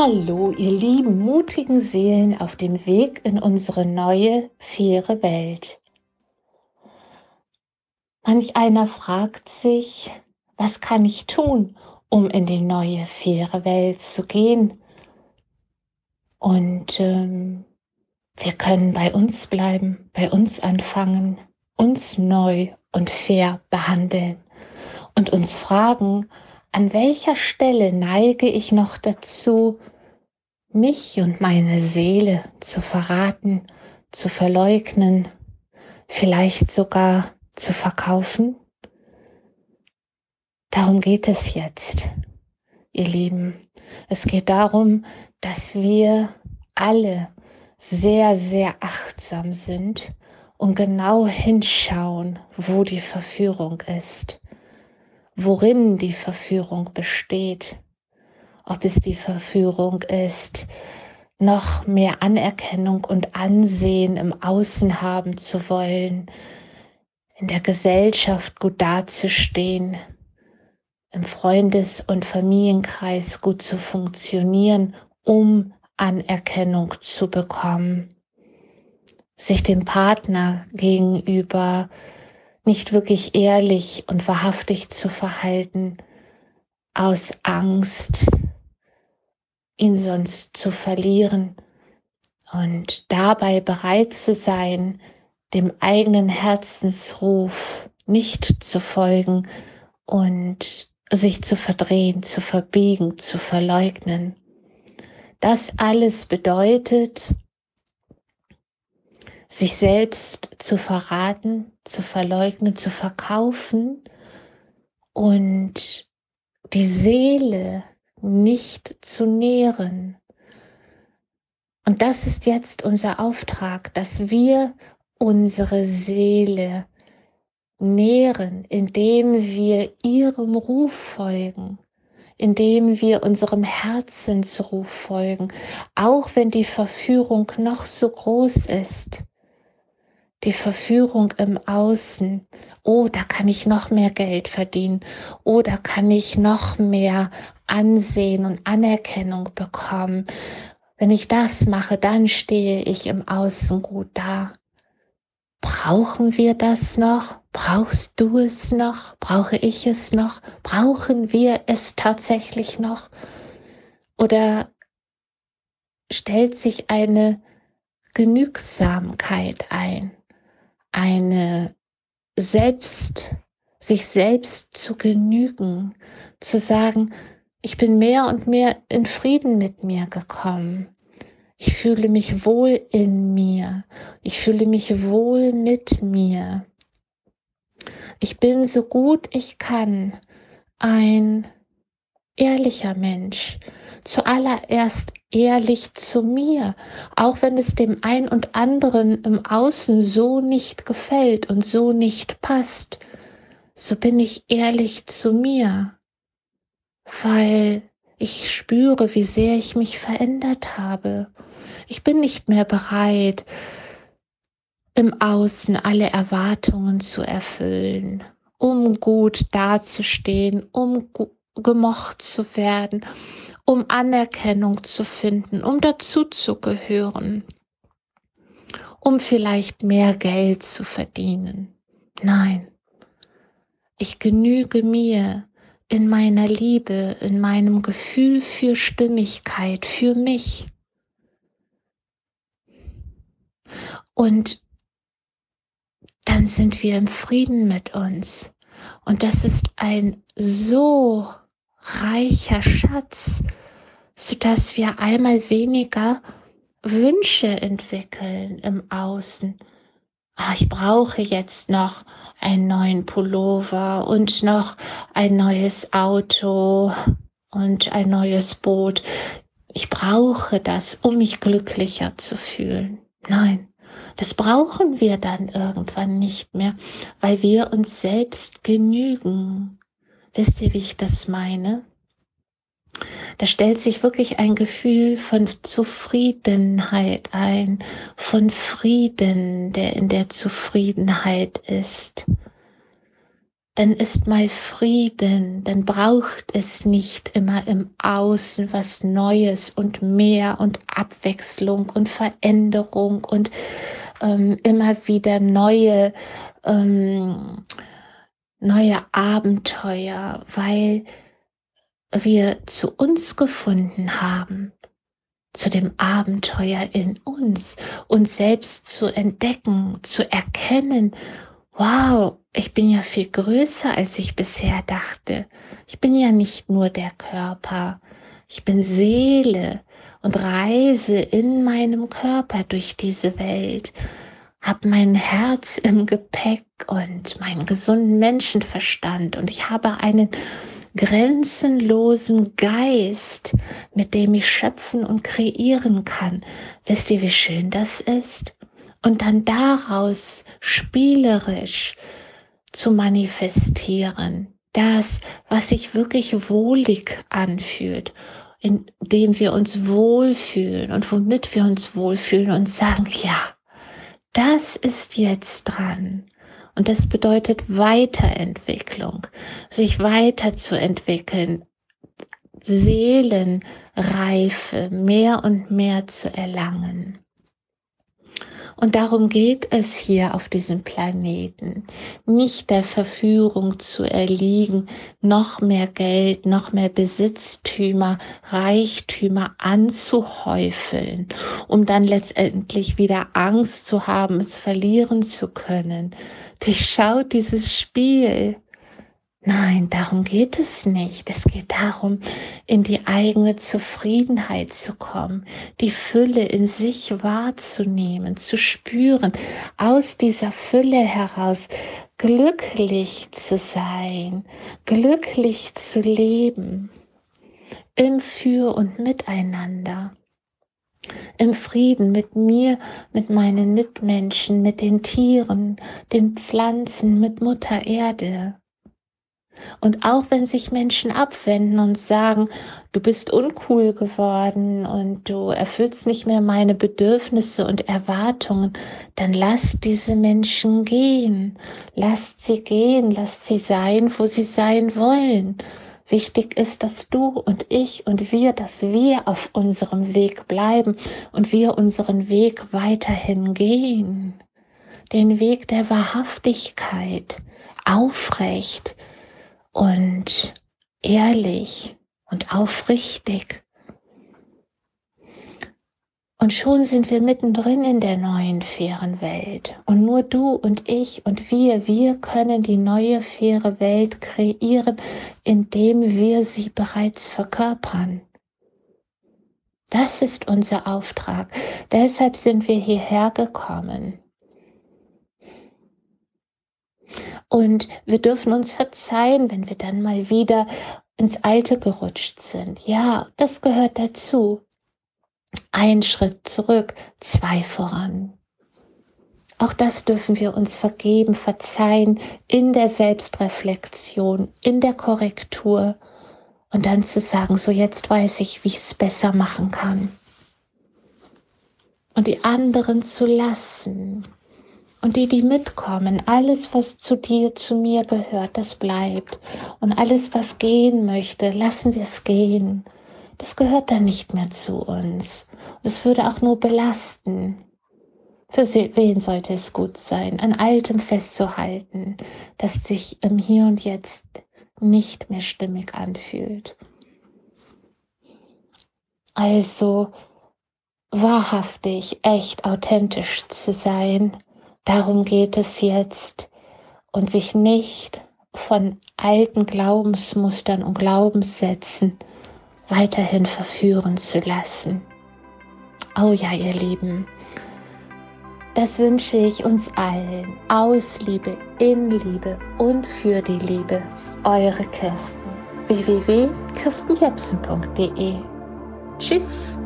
Hallo, ihr lieben, mutigen Seelen auf dem Weg in unsere neue, faire Welt. Manch einer fragt sich, was kann ich tun, um in die neue, faire Welt zu gehen? Und ähm, wir können bei uns bleiben, bei uns anfangen, uns neu und fair behandeln und uns fragen, an welcher Stelle neige ich noch dazu, mich und meine Seele zu verraten, zu verleugnen, vielleicht sogar zu verkaufen? Darum geht es jetzt, ihr Lieben. Es geht darum, dass wir alle sehr, sehr achtsam sind und genau hinschauen, wo die Verführung ist worin die Verführung besteht. Ob es die Verführung ist, noch mehr Anerkennung und Ansehen im Außen haben zu wollen, in der Gesellschaft gut dazustehen, im Freundes- und Familienkreis gut zu funktionieren, um Anerkennung zu bekommen, sich dem Partner gegenüber nicht wirklich ehrlich und wahrhaftig zu verhalten, aus Angst, ihn sonst zu verlieren und dabei bereit zu sein, dem eigenen Herzensruf nicht zu folgen und sich zu verdrehen, zu verbiegen, zu verleugnen. Das alles bedeutet, sich selbst zu verraten, zu verleugnen, zu verkaufen und die Seele nicht zu nähren. Und das ist jetzt unser Auftrag, dass wir unsere Seele nähren, indem wir ihrem Ruf folgen, indem wir unserem Herzensruf folgen, auch wenn die Verführung noch so groß ist die Verführung im Außen. Oh, da kann ich noch mehr Geld verdienen. Oh, da kann ich noch mehr Ansehen und Anerkennung bekommen. Wenn ich das mache, dann stehe ich im Außen gut da. Brauchen wir das noch? Brauchst du es noch? Brauche ich es noch? Brauchen wir es tatsächlich noch? Oder stellt sich eine Genügsamkeit ein? eine selbst, sich selbst zu genügen, zu sagen, ich bin mehr und mehr in Frieden mit mir gekommen. Ich fühle mich wohl in mir. Ich fühle mich wohl mit mir. Ich bin so gut ich kann ein ehrlicher Mensch. Zuallererst ehrlich zu mir, auch wenn es dem ein und anderen im Außen so nicht gefällt und so nicht passt, so bin ich ehrlich zu mir, weil ich spüre, wie sehr ich mich verändert habe. Ich bin nicht mehr bereit, im Außen alle Erwartungen zu erfüllen, um gut dazustehen, um gemocht zu werden, um Anerkennung zu finden, um dazuzugehören, um vielleicht mehr Geld zu verdienen. Nein, ich genüge mir in meiner Liebe, in meinem Gefühl für Stimmigkeit, für mich. Und dann sind wir im Frieden mit uns. Und das ist ein so reicher Schatz, sodass wir einmal weniger Wünsche entwickeln im Außen. Oh, ich brauche jetzt noch einen neuen Pullover und noch ein neues Auto und ein neues Boot. Ich brauche das, um mich glücklicher zu fühlen. Nein, das brauchen wir dann irgendwann nicht mehr, weil wir uns selbst genügen. Wisst ihr, wie ich das meine? Da stellt sich wirklich ein Gefühl von Zufriedenheit ein, von Frieden, der in der Zufriedenheit ist. dann ist mal Frieden, dann braucht es nicht immer im Außen was Neues und mehr und Abwechslung und Veränderung und ähm, immer wieder neue, ähm, neue Abenteuer, weil wir zu uns gefunden haben, zu dem Abenteuer in uns, uns selbst zu entdecken, zu erkennen wow, ich bin ja viel größer, als ich bisher dachte. Ich bin ja nicht nur der Körper, ich bin Seele und reise in meinem Körper durch diese Welt, hab mein Herz im Gepäck und meinen gesunden Menschenverstand und ich habe einen grenzenlosen Geist, mit dem ich schöpfen und kreieren kann. Wisst ihr, wie schön das ist? und dann daraus spielerisch zu manifestieren. Das, was sich wirklich wohlig anfühlt, indem wir uns wohlfühlen und womit wir uns wohlfühlen und sagen, ja, das ist jetzt dran. Und das bedeutet Weiterentwicklung, sich weiterzuentwickeln, Seelenreife mehr und mehr zu erlangen. Und darum geht es hier auf diesem Planeten. Nicht der Verführung zu erliegen, noch mehr Geld, noch mehr Besitztümer, Reichtümer anzuhäufeln, um dann letztendlich wieder Angst zu haben, es verlieren zu können. Durchschaut dieses Spiel Nein, darum geht es nicht. Es geht darum, in die eigene Zufriedenheit zu kommen, die Fülle in sich wahrzunehmen, zu spüren, aus dieser Fülle heraus glücklich zu sein, glücklich zu leben, im Für und Miteinander im Frieden mit mir, mit meinen Mitmenschen, mit den Tieren, den Pflanzen, mit Mutter Erde. Und auch wenn sich Menschen abwenden und sagen, du bist uncool geworden und du erfüllst nicht mehr meine Bedürfnisse und Erwartungen, dann lasst diese Menschen gehen. Lasst sie gehen, lasst sie sein, wo sie sein wollen. Wichtig ist, dass du und ich und wir, dass wir auf unserem Weg bleiben und wir unseren Weg weiterhin gehen. Den Weg der Wahrhaftigkeit, aufrecht, und ehrlich und aufrichtig. Und schon sind wir mittendrin in der neuen fairen Welt. Und nur du und ich und wir, wir können die neue faire Welt kreieren, indem wir sie bereits verkörpern. Das ist unser Auftrag. Deshalb sind wir hierher gekommen. Und wir dürfen uns verzeihen, wenn wir dann mal wieder ins Alte gerutscht sind. Ja, das gehört dazu. Ein Schritt zurück, zwei voran. Auch das dürfen wir uns vergeben, verzeihen in der Selbstreflexion, in der Korrektur und dann zu sagen, so jetzt weiß ich, wie ich es besser machen kann. Und die anderen zu lassen, und die, die mitkommen, alles, was zu dir, zu mir gehört, das bleibt. Und alles, was gehen möchte, lassen wir es gehen. Das gehört dann nicht mehr zu uns. Es würde auch nur belasten. Für wen sollte es gut sein, an Altem festzuhalten, das sich im Hier und Jetzt nicht mehr stimmig anfühlt. Also wahrhaftig, echt, authentisch zu sein Darum geht es jetzt und sich nicht von alten Glaubensmustern und Glaubenssätzen weiterhin verführen zu lassen. Oh ja, ihr Lieben, das wünsche ich uns allen aus Liebe, in Liebe und für die Liebe. Eure Kirsten. www.kirstenjepsen.de Tschüss.